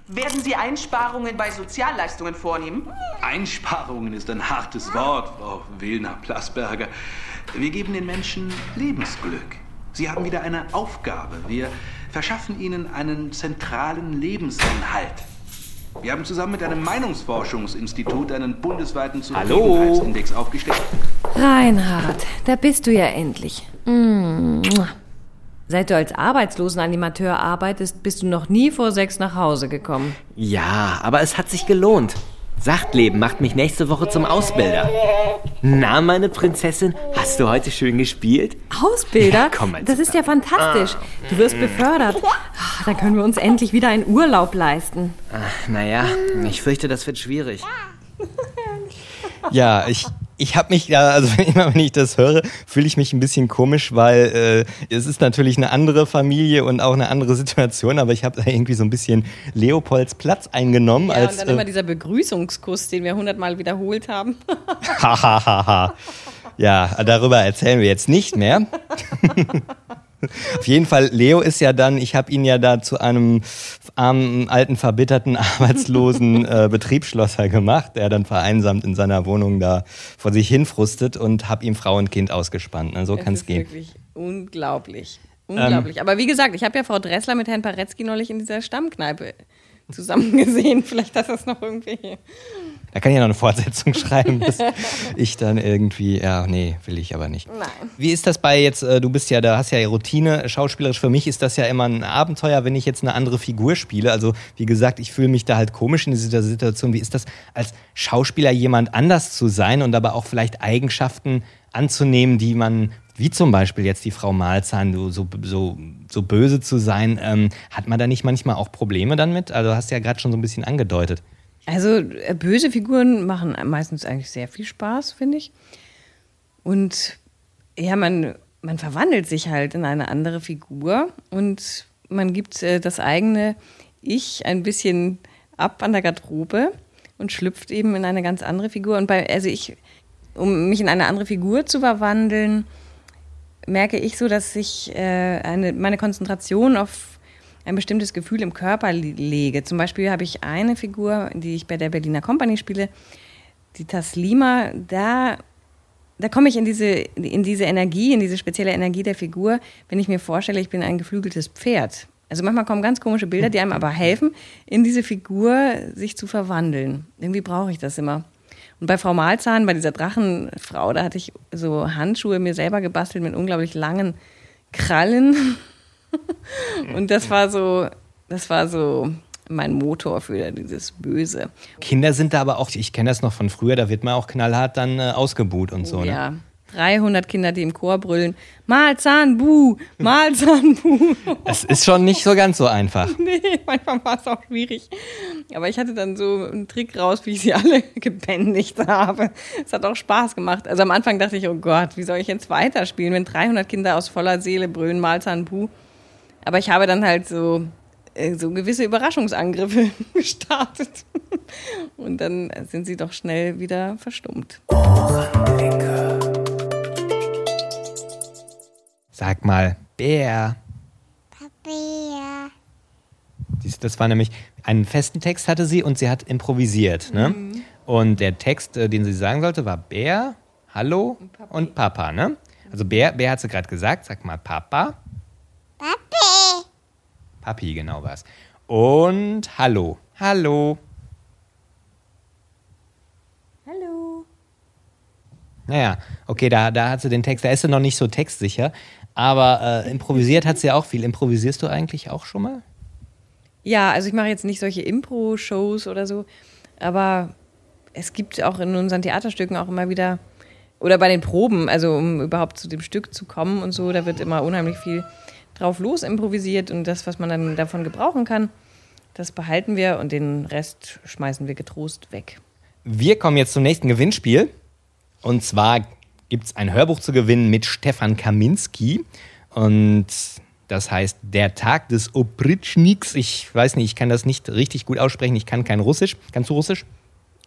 Werden Sie Einsparungen bei Sozialleistungen vornehmen? Einsparungen ist ein hartes Wort, Frau Wilner-Plasberger. Wir geben den Menschen Lebensglück. Sie haben wieder eine Aufgabe. Wir verschaffen ihnen einen zentralen Lebensinhalt. Wir haben zusammen mit einem Meinungsforschungsinstitut einen bundesweiten Hallo? Zufriedenheitsindex aufgestellt. Reinhard, da bist du ja endlich. Mua. Seit du als Arbeitslosenanimateur arbeitest, bist du noch nie vor sechs nach Hause gekommen. Ja, aber es hat sich gelohnt. Sachtleben macht mich nächste Woche zum Ausbilder. Na, meine Prinzessin, hast du heute schön gespielt? Ausbilder? [laughs] Ja, komm mal das ist ja fantastisch. Du wirst befördert. Ach, Dann können wir uns endlich wieder einen Urlaub leisten. Ach, naja, ich fürchte, das wird schwierig. Ja, ich, ich habe mich ja, also [laughs] immer wenn ich das höre, fühle ich mich ein bisschen komisch, weil äh, es ist natürlich eine andere Familie und auch eine andere Situation, aber ich habe da irgendwie so ein bisschen Leopolds Platz eingenommen. Ja, als, und dann immer äh, dieser Begrüßungskuss, den wir hundertmal wiederholt haben. Hahaha. ja, darüber erzählen wir jetzt nicht mehr. [laughs] Auf jeden Fall, Leo ist ja dann, ich habe ihn ja da zu einem armen, alten, verbitterten, [laughs] arbeitslosen äh, Betriebsschlosser gemacht, der dann vereinsamt in seiner Wohnung da vor sich hinfrustet und habe ihm Frau und Kind ausgespannt. Ne? So kann es ist gehen. Wirklich unglaublich. Ähm. Unglaublich. Aber wie gesagt, ich habe ja Frau Dressler mit Herrn Paretzky neulich in dieser Stammkneipe zusammen gesehen. [laughs] Vielleicht das ist noch irgendwie. Da kann ich ja noch eine Fortsetzung [laughs] schreiben, dass ich dann irgendwie, ja, nee, will ich aber nicht. Nein. Wie ist das bei jetzt, äh, du bist ja, da hast ja Routine, schauspielerisch, für mich ist das ja immer ein Abenteuer, wenn ich jetzt eine andere Figur spiele. Also wie gesagt, ich fühle mich da halt komisch in dieser Situation. Wie ist das, als Schauspieler jemand anders zu sein und aber auch vielleicht Eigenschaften anzunehmen, die man, wie zum Beispiel jetzt die Frau Malzahn, so, so, so, so böse zu sein, ähm, hat man da nicht manchmal auch Probleme dann mit? Also hast du ja gerade schon so ein bisschen angedeutet. Also äh, böse Figuren machen meistens eigentlich sehr viel Spaß, finde ich. Und ja, man, man verwandelt sich halt in eine andere Figur und man gibt äh, das eigene Ich ein bisschen ab an der Garderobe und schlüpft eben in eine ganz andere Figur. Und bei, also ich, um mich in eine andere Figur zu verwandeln, merke ich so, dass ich äh, eine, meine Konzentration auf ein bestimmtes Gefühl im Körper lege. Zum Beispiel habe ich eine Figur, die ich bei der Berliner Company spiele, die Taslima, da, da komme ich in diese, in diese Energie, in diese spezielle Energie der Figur, wenn ich mir vorstelle, ich bin ein geflügeltes Pferd. Also manchmal kommen ganz komische Bilder, die einem aber helfen, in diese Figur sich zu verwandeln. Irgendwie brauche ich das immer. Und bei Frau Malzahn, bei dieser Drachenfrau, da hatte ich so Handschuhe mir selber gebastelt mit unglaublich langen Krallen. [laughs] Und das war so, das war so mein Motor für dieses Böse. Kinder sind da aber auch, ich kenne das noch von früher, da wird man auch knallhart dann äh, ausgebuht und so. Oh, ne? ja. 300 Kinder, die im Chor brüllen, Malzahn, Buh, Malzahn, Buh. [laughs] Es ist schon nicht so ganz so einfach. [laughs] nee, manchmal war es auch schwierig. Aber ich hatte dann so einen Trick raus, wie ich sie alle gebändigt habe. Es hat auch Spaß gemacht. Also am Anfang dachte ich, oh Gott, wie soll ich jetzt weiterspielen, wenn 300 Kinder aus voller Seele brüllen, Malzahn, Buh. Aber ich habe dann halt so, äh, so gewisse Überraschungsangriffe [laughs] gestartet. Und dann sind sie doch schnell wieder verstummt. Sag mal, Bär. Bär. Das war nämlich, einen festen Text hatte sie und sie hat improvisiert. Ne? Und der Text, äh, den sie sagen sollte, war Bär, Hallo und Papa. Ne? Also Bär, Bär hat sie gerade gesagt, sag mal Papa. Papi. Genau war's. Und Hallo. Hallo. Hallo. Naja, okay, da, da hat sie den Text, da ist sie noch nicht so textsicher. Aber äh, improvisiert hat sie auch viel. Improvisierst du eigentlich auch schon mal? Ja, also ich mache jetzt nicht solche Impro-Shows oder so, aber es gibt auch in unseren Theaterstücken auch immer wieder, oder bei den Proben, also um überhaupt zu dem Stück zu kommen und so, da wird immer unheimlich viel drauf los improvisiert und das, was man dann davon gebrauchen kann, das behalten wir und den Rest schmeißen wir getrost weg. Wir kommen jetzt zum nächsten Gewinnspiel. Und zwar gibt es ein Hörbuch zu gewinnen mit Stefan Kaminski. Und das heißt Der Tag des Opritschniks. Ich weiß nicht, ich kann das nicht richtig gut aussprechen. Ich kann kein Russisch. Kannst du Russisch?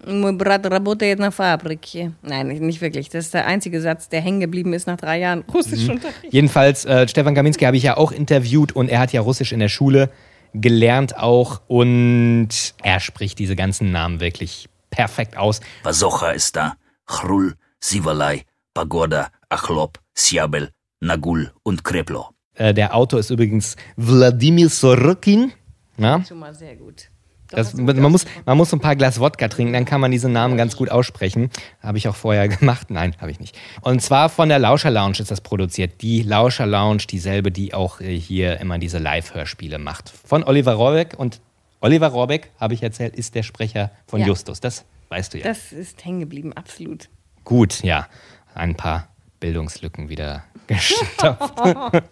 Mein Bruder arbeitet in der Fabrik. Nein, nicht wirklich. Das ist der einzige Satz, der hängen geblieben ist nach drei Jahren Russisch Mhm. Jedenfalls, äh, Stefan Kaminski habe ich ja auch interviewt und er hat ja Russisch in der Schule gelernt auch und er spricht diese ganzen Namen wirklich perfekt aus. Vasocha ist da, Chrul, Sivalai, Pagoda, Achlop, Siabel, Nagul und Kreplo. Äh, der Autor ist übrigens Wladimir Sorokin. Schon mal sehr gut. Das, man, muss, man muss ein paar Glas Wodka trinken, dann kann man diesen Namen ganz gut aussprechen. Habe ich auch vorher [laughs] gemacht. Nein, habe ich nicht. Und zwar von der Lauscher Lounge ist das produziert. Die Lauscher Lounge, dieselbe, die auch äh, hier immer diese Live-Hörspiele macht. Von Oliver Rohrbeck. Und Oliver Rohrbeck, habe ich erzählt, ist der Sprecher von Ja. Justus. Das weißt du ja. Das ist hängen geblieben, absolut. Gut, ja. Ein paar Bildungslücken wieder gestopft. [laughs]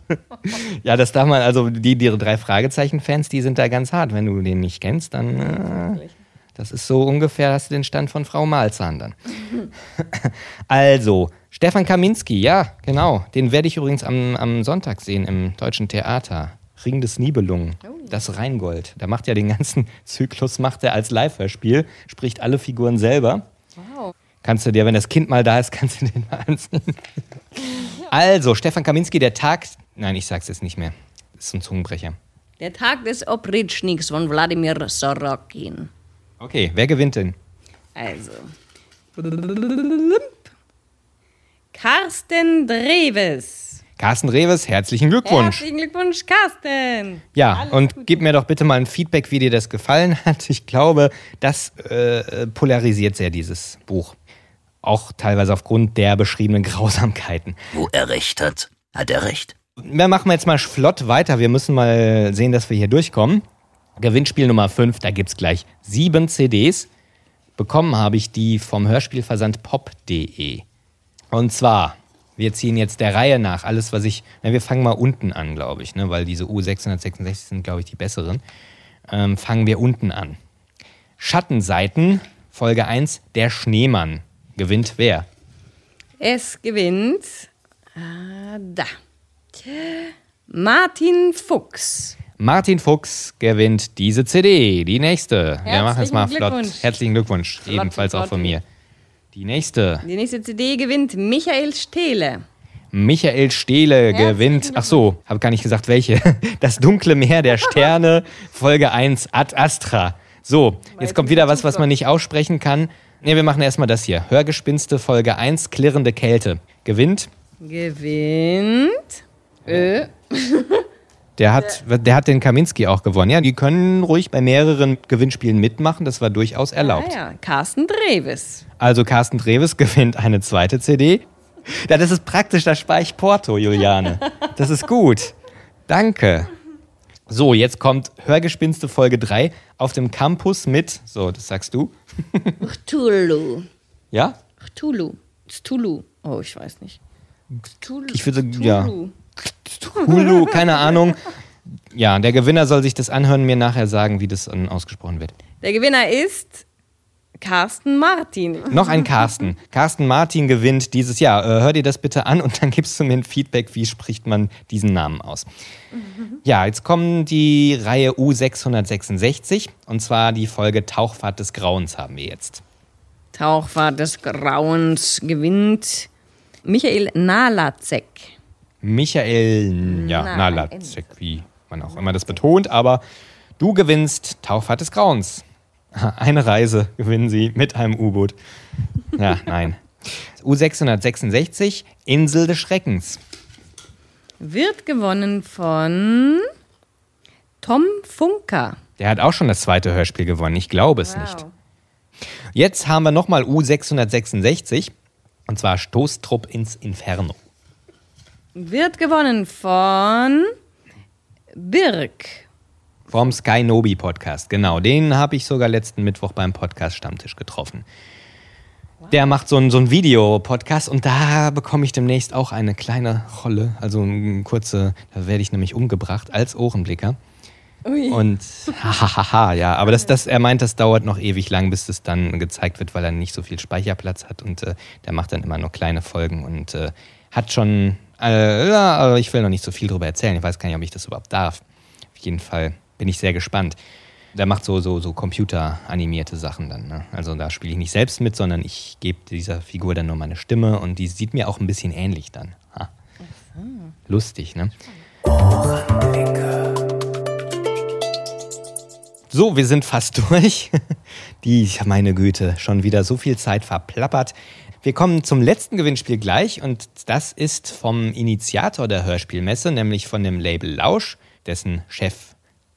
ja, das darf man, also die, die drei Fragezeichen-Fans, die sind da ganz hart. Wenn du den nicht kennst, dann. Äh, das ist so ungefähr, hast du den Stand von Frau Malzahn dann. [laughs] Also, Stefan Kaminski, ja, genau. Den werde ich übrigens am, am Sonntag sehen im Deutschen Theater. Ring des Nibelungen, das Rheingold. Da macht ja den ganzen [laughs] Zyklus, macht er als Live-Hörspiel, spricht alle Figuren selber. Wow. Kannst du dir, wenn das Kind mal da ist, kannst du den mal ansehen. Also, Stefan Kaminski, der Tag. Nein, ich sag's jetzt nicht mehr. Das ist ein Zungenbrecher. Der Tag des Opritschniks von Wladimir Sorokin. Okay, wer gewinnt denn? Also. Carsten Dreves. Carsten Reves, herzlichen Glückwunsch. Herzlichen Glückwunsch, Carsten. Ja, und gib mir doch bitte mal ein Feedback, wie dir das gefallen hat. Ich glaube, das äh, polarisiert sehr dieses Buch. Auch teilweise aufgrund der beschriebenen [laughs] Grausamkeiten. Wo er recht hat, hat er recht. Wir machen jetzt mal flott weiter. Wir müssen mal sehen, dass wir hier durchkommen. Gewinnspiel Nummer 5, da gibt's gleich sieben CDs. Bekommen habe ich die vom Hörspielversand pop.de. Und zwar, wir ziehen jetzt der Reihe nach alles, was ich. Na, wir fangen mal unten an, glaube ich, ne, weil diese U666 sind, glaube ich, die besseren. Ähm, fangen wir unten an. Schattenseiten, Folge 1, der Schneemann. Gewinnt wer? Es gewinnt. Ah, da. Martin Fuchs. Martin Fuchs gewinnt diese CD. Die nächste. Wir machen jetzt mal Herzlichen flott. Glückwunsch. Herzlichen Glückwunsch. Flott, Ebenfalls auch flott. von mir. Die nächste. Die nächste CD gewinnt Michael Stehle. Michael Stehle gewinnt. Ach so, habe gar nicht gesagt, welche. [laughs] Das dunkle Meer der Sterne, [laughs] Folge 1, Ad Astra. So, jetzt kommt wieder was, was man nicht aussprechen kann. Ne, wir machen erstmal das hier. Hörgespinste, Folge 1, klirrende Kälte. Gewinnt. Gewinnt. Äh. [laughs] Der hat, der hat den Kaminski auch gewonnen. Ja, die können ruhig bei mehreren Gewinnspielen mitmachen. Das war durchaus erlaubt. Ah ja, Carsten Dreves. Also Carsten Dreves [laughs] gewinnt eine zweite CD. Ja, das ist praktisch, da spare ich Porto, Juliane. Das ist gut. Danke. So, jetzt kommt Hörgespinste Folge 3 auf dem Campus mit, so, das sagst du. [laughs] Cthulhu. Ja? Cthulhu. Cthulhu. Oh, ich weiß nicht. Cthulhu. Ich würde, ja. Hulu, keine Ahnung. Ja, der Gewinner soll sich das anhören und mir nachher sagen, wie das dann ausgesprochen wird. Der Gewinner ist Carsten Martin. Noch ein Carsten. Carsten Martin gewinnt dieses Jahr. Äh, hör dir das bitte an und dann gibst du mir ein Feedback, wie spricht man diesen Namen aus. Ja, jetzt kommen die Reihe U666 und zwar die Folge Tauchfahrt des Grauens haben wir jetzt. Tauchfahrt des Grauens gewinnt Michael Nalazek. Michael ja, Nein, Nalazek, wie man auch immer das betont, aber du gewinnst Tauchfahrt des Grauens. [laughs] Eine Reise gewinnen sie mit einem U-Boot. Ja, [laughs] nein. U666, Insel des Schreckens. Wird gewonnen von Tom Funker. Der hat auch schon das zweite Hörspiel gewonnen. Ich glaube es nicht. Jetzt haben wir nochmal U666 und zwar Stoßtrupp ins Inferno. Wird gewonnen von Birk. Vom Sky Nobi Podcast, genau. Den habe ich sogar letzten Mittwoch beim Podcast Stammtisch getroffen. Der macht so einen, so Videopodcast und da bekomme ich demnächst auch eine kleine Rolle, also eine kurze, da werde ich nämlich umgebracht als Ohrenblicker. Ui. Und hahaha, ja, aber das, das, er meint, das dauert noch ewig lang, bis das dann gezeigt wird, weil er nicht so viel Speicherplatz hat und äh, der macht dann immer nur kleine Folgen und äh, hat schon, äh, ja, aber ich will noch nicht so viel drüber erzählen. Ich weiß gar nicht, ob ich das überhaupt darf. Auf jeden Fall bin ich sehr gespannt. Der macht so, so, so computeranimierte Sachen dann. Ne? Also da spiele ich nicht selbst mit, sondern ich gebe dieser Figur dann nur meine Stimme und die sieht mir auch ein bisschen ähnlich dann. Ha. Lustig, ne? So, wir sind fast [laughs] durch. Die, meine Güte, schon wieder so viel Zeit verplappert. Wir kommen zum letzten Gewinnspiel gleich und das ist vom Initiator der Hörspielmesse, nämlich von dem Label Lausch, dessen Chef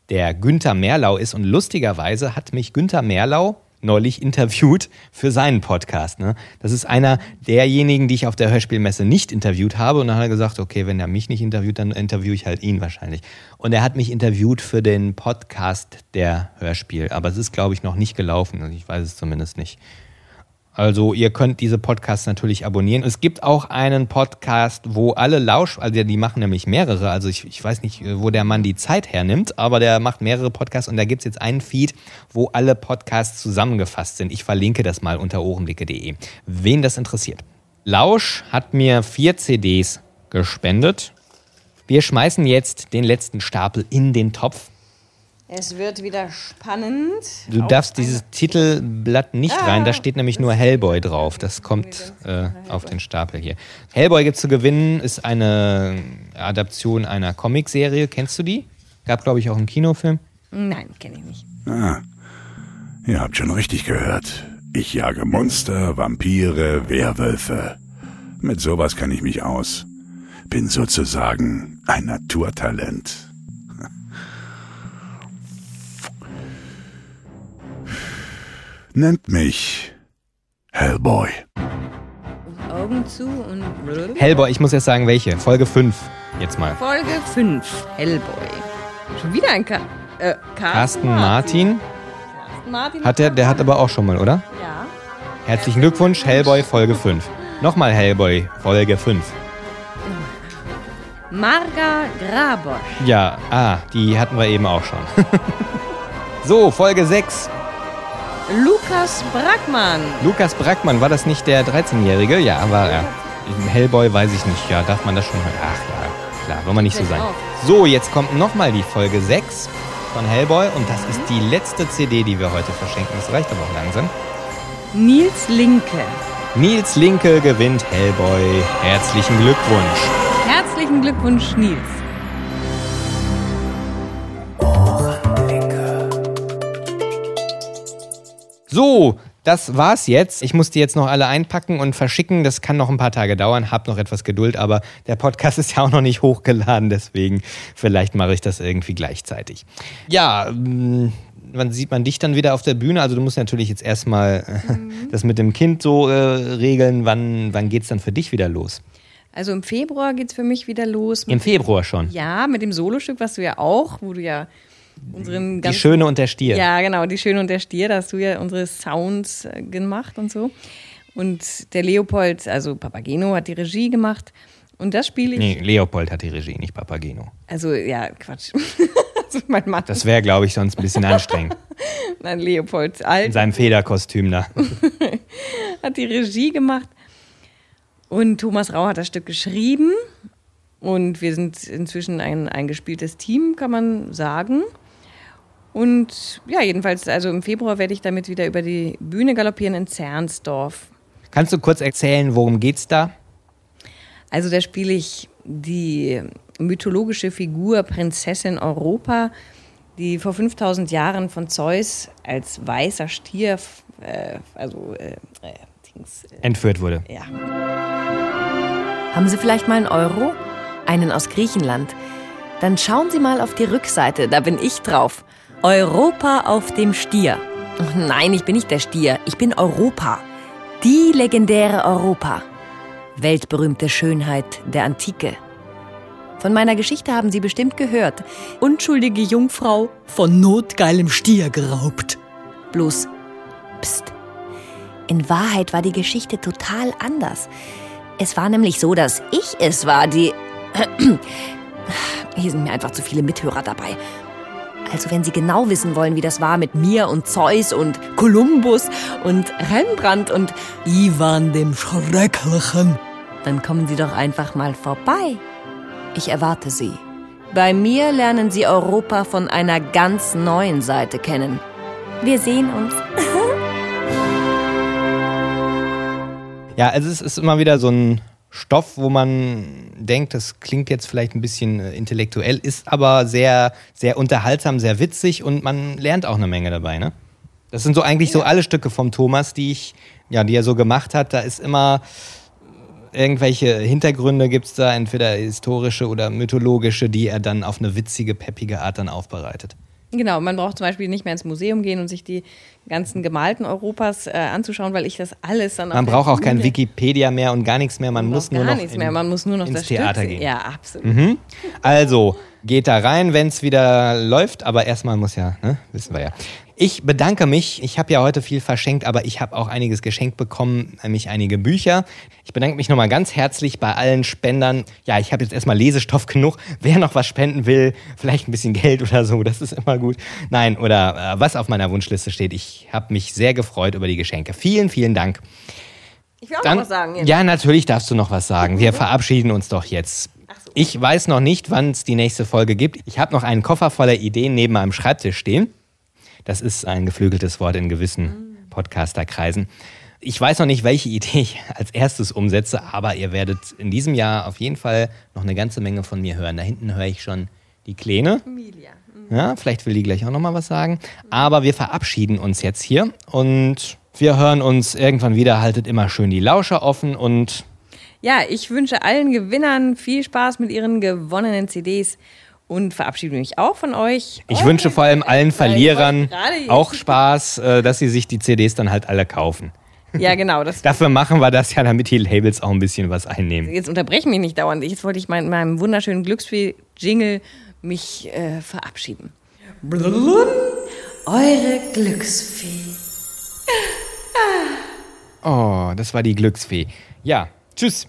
der Günther Merlau ist. Und lustigerweise hat mich Günther Merlau neulich interviewt für seinen Podcast. Ne? Das ist einer derjenigen, die ich auf der Hörspielmesse nicht interviewt habe. Und dann hat er gesagt, okay, wenn er mich nicht interviewt, dann interviewe ich halt ihn wahrscheinlich. Und er hat mich interviewt für den Podcast der Hörspiel. Aber es ist, glaube ich, noch nicht gelaufen. Also ich weiß es zumindest nicht. Also ihr könnt diese Podcasts natürlich abonnieren. Es gibt auch einen Podcast, wo alle Lausch, also die machen nämlich mehrere, also ich, ich weiß nicht, wo der Mann die Zeit hernimmt, aber der macht mehrere Podcasts und da gibt's jetzt einen Feed, wo alle Podcasts zusammengefasst sind. Ich verlinke das mal unter ohrenblicke.de, wen das interessiert. Lausch hat mir vier CDs gespendet. Wir schmeißen jetzt den letzten Stapel in den Topf. Es wird wieder spannend. Du darfst dieses Titelblatt nicht Ah, rein, da steht nämlich nur Hellboy drauf. Das kommt äh, auf den Stapel hier. Hellboy gibt zu gewinnen, ist eine Adaption einer Comicserie. Kennst du die? Gab, glaube ich, auch einen Kinofilm. Nein, kenne ich nicht. Ah, ihr habt schon richtig gehört. Ich jage Monster, Vampire, Werwölfe. Mit sowas kann ich mich aus. Bin sozusagen ein Naturtalent. Nennt mich Hellboy. Augen zu und. Hellboy, ich muss erst sagen, welche. Folge 5. Jetzt mal. Folge 5. Hellboy. Schon wieder ein Ka äh, Carsten, Carsten Martin. Carsten Martin. Hat der, der hat aber auch schon mal, oder? Ja. Herzlichen Glückwunsch, Hellboy, Folge 5. Nochmal Hellboy, Folge 5. Marga Grabosch. Ja, ah, die hatten wir eben auch schon. [laughs] so, Folge 6. Lukas Brackmann. Lukas Brackmann, war das nicht der 13-Jährige? Ja, war er. Hellboy weiß ich nicht. Ja, darf man das schon? Ach ja. klar, wollen wir nicht so sein. So, jetzt kommt nochmal die Folge 6 von Hellboy und das ist die letzte CD, die wir heute verschenken. Das reicht aber auch langsam. Nils Linke. Nils Linke gewinnt Hellboy. Herzlichen Glückwunsch. Herzlichen Glückwunsch, Nils. So, das war's jetzt. Ich muss die jetzt noch alle einpacken und verschicken. Das kann noch ein paar Tage dauern. Hab noch etwas Geduld, aber der Podcast [laughs] ist ja auch noch nicht hochgeladen, deswegen vielleicht mache ich das irgendwie gleichzeitig. Ja, mm, wann sieht man dich dann wieder auf der Bühne? Also du musst natürlich jetzt erstmal äh, das mit dem Kind so äh, regeln. Wann, wann geht's dann für dich wieder los? Also im Februar geht es für mich wieder los. Im Februar schon. Ja, mit dem Solostück, was du ja auch, wo du ja unseren Die ganzen- Schöne und der Stier. Ja, genau, die Schöne und der Stier, da hast du ja unsere Sounds äh, gemacht und so. Und der Leopold, also Papageno, hat die Regie gemacht. Und das spiele ich. Nee, Leopold hat die Regie, nicht Papageno. Also, ja, Quatsch. [laughs] also mein Mann. Das wäre, glaube ich, sonst ein bisschen [laughs] anstrengend. Nein, Leopold In alt seinem Federkostüm da. [laughs] hat die Regie gemacht. Und Thomas Rau hat das Stück geschrieben. Und wir sind inzwischen ein eingespieltes Team, kann man sagen. Und ja, jedenfalls, also im Februar werde ich damit wieder über die Bühne galoppieren in Zernsdorf. Kannst du kurz erzählen, worum geht's da? Also da spiele ich die mythologische Figur Prinzessin Europa, die vor 5000 Jahren von Zeus als weißer Stier, äh, also äh, äh, Dings, äh, Entführt wurde. ja. Haben Sie vielleicht mal einen Euro? Einen aus Griechenland? Dann schauen Sie mal auf die Rückseite, da bin ich drauf. Europa auf dem Stier. Nein, ich bin nicht der Stier, ich bin Europa. Die legendäre Europa. Weltberühmte Schönheit der Antike. Von meiner Geschichte haben Sie bestimmt gehört. Unschuldige Jungfrau von notgeilem Stier geraubt. Bloß, pst. In Wahrheit war die Geschichte total anders. Es war nämlich so, dass ich es war, die. [clears throat] Hier sind mir einfach zu viele Mithörer dabei. Also, wenn Sie genau wissen wollen, wie das war mit mir und Zeus und Kolumbus und Rembrandt und Ivan dem Schrecklichen, dann kommen Sie doch einfach mal vorbei. Ich erwarte Sie. Bei mir lernen Sie Europa von einer ganz neuen Seite kennen. Wir sehen uns. [laughs] Ja, also es ist immer wieder so ein Stoff, wo man denkt, das klingt jetzt vielleicht ein bisschen äh, intellektuell, ist aber sehr, sehr unterhaltsam, sehr witzig und man lernt auch eine Menge dabei, ne? Das sind so eigentlich so alle Stücke vom Thomas, die ich, ja, die er so gemacht hat. Da ist immer irgendwelche Hintergründe gibt's da, entweder historische oder mythologische, die er dann auf eine witzige, peppige Art dann aufbereitet. Genau, man braucht zum Beispiel nicht mehr ins Museum gehen und sich die ganzen gemalten Europas äh, anzuschauen, weil ich das alles dann auf Man braucht auch kein Wikipedia mehr und gar nichts mehr. Man muss nur gar noch nichts in, mehr, man muss nur noch ins das Stück Theater sehen. gehen. Ja, absolut. Mhm. Also, geht da rein, wenn es wieder läuft, aber erstmal muss ja, ne, wissen wir ja. Ich bedanke mich. Ich habe ja heute viel verschenkt, aber ich habe auch einiges geschenkt bekommen, nämlich einige Bücher. Ich bedanke mich nochmal ganz herzlich bei allen Spendern. Ja, ich habe jetzt erstmal Lesestoff [laughs] genug. Wer noch was spenden will, vielleicht ein bisschen Geld oder so, das ist immer gut. Nein, oder äh, was auf meiner Wunschliste steht. Ich habe mich sehr gefreut über die Geschenke. Vielen, vielen Dank. Ich will auch Dann- noch was sagen. Jetzt. Ja, natürlich darfst du noch was sagen. Wir verabschieden uns doch jetzt. Ich weiß noch nicht, wann es die nächste Folge gibt. Ich habe noch einen Koffer voller Ideen neben meinem Schreibtisch stehen. Das ist ein geflügeltes Wort in gewissen Podcasterkreisen. Ich weiß noch nicht, welche Idee ich als erstes umsetze, aber ihr werdet in diesem Jahr auf jeden Fall noch eine ganze Menge von mir hören. Da hinten höre ich schon die Kleine. Ja, vielleicht will die gleich auch noch mal was sagen. Aber wir verabschieden uns jetzt hier und wir hören uns irgendwann wieder. Haltet immer schön die Lauscher offen und Ja, ich wünsche allen Gewinnern viel Spaß mit ihren gewonnenen CDs und verabschiede mich auch von euch. ich wünsche vor allem allen Verlierern auch Spaß, äh, dass sie sich die CDs dann halt alle kaufen. Ja, genau. Das, [laughs] Dafür machen wir das ja, damit die Labels auch ein bisschen was einnehmen. jetzt unterbrechen mich nicht dauernd. Jetzt wollte ich mein, meinem wunderschönen Glücksfee-Jingle mich äh, verabschieden. Eure Glücksfee. Oh, das war die Glücksfee. Ja, tschüss.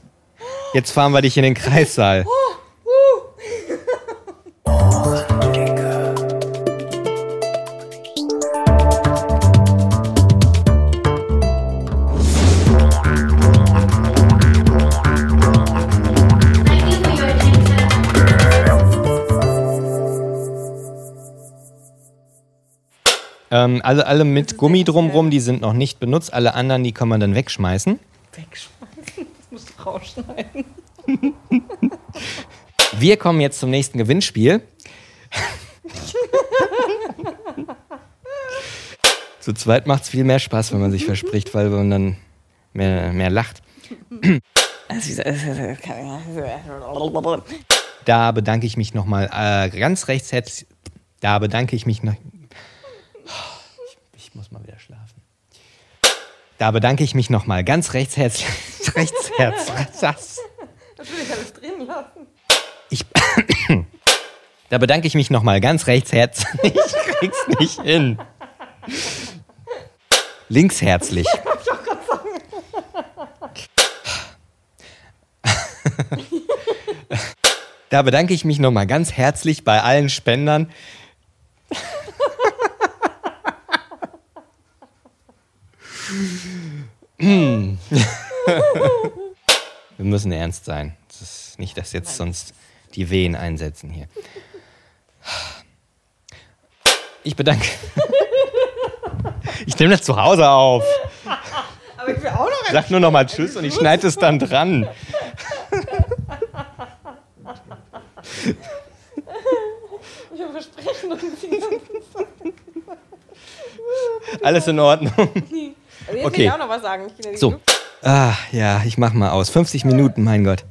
Jetzt fahren wir dich in den Kreissaal. Ohrenblicke. Ähm, also alle mit Gummi drumrum, die sind noch nicht benutzt. Alle anderen, die kann man dann wegschmeißen. Wegschmeißen? [laughs] Das musst du rausschneiden. Wir kommen jetzt zum nächsten Gewinnspiel. [laughs] Zu zweit macht es viel mehr Spaß, wenn man sich verspricht, weil man dann mehr, mehr lacht. Da bedanke ich mich nochmal äh, ganz recht herzlich. Da bedanke ich mich noch. Ich, ich muss mal wieder schlafen. Da bedanke ich mich nochmal ganz rechts herzlich. [laughs] Rechts herz. Natürlich alles drin lassen. Da bedanke ich mich nochmal ganz rechts herzlich. [laughs] Ich krieg's nicht hin. Links herzlich. [laughs] Da bedanke ich mich nochmal ganz herzlich bei allen Spendern. Wir müssen ernst sein. Das ist nicht, dass jetzt sonst die Wehen einsetzen hier. Ich bedanke. Ich nehme das zu Hause auf. Aber ich will auch noch Sag nur noch mal Tschüss und ich schneide es dann dran. Ich habe versprechen und sie Alles in Ordnung. Also jetzt will Okay. ich auch noch was sagen. So. Ah, ja, ich mach mal aus. 50 Minuten, mein Gott.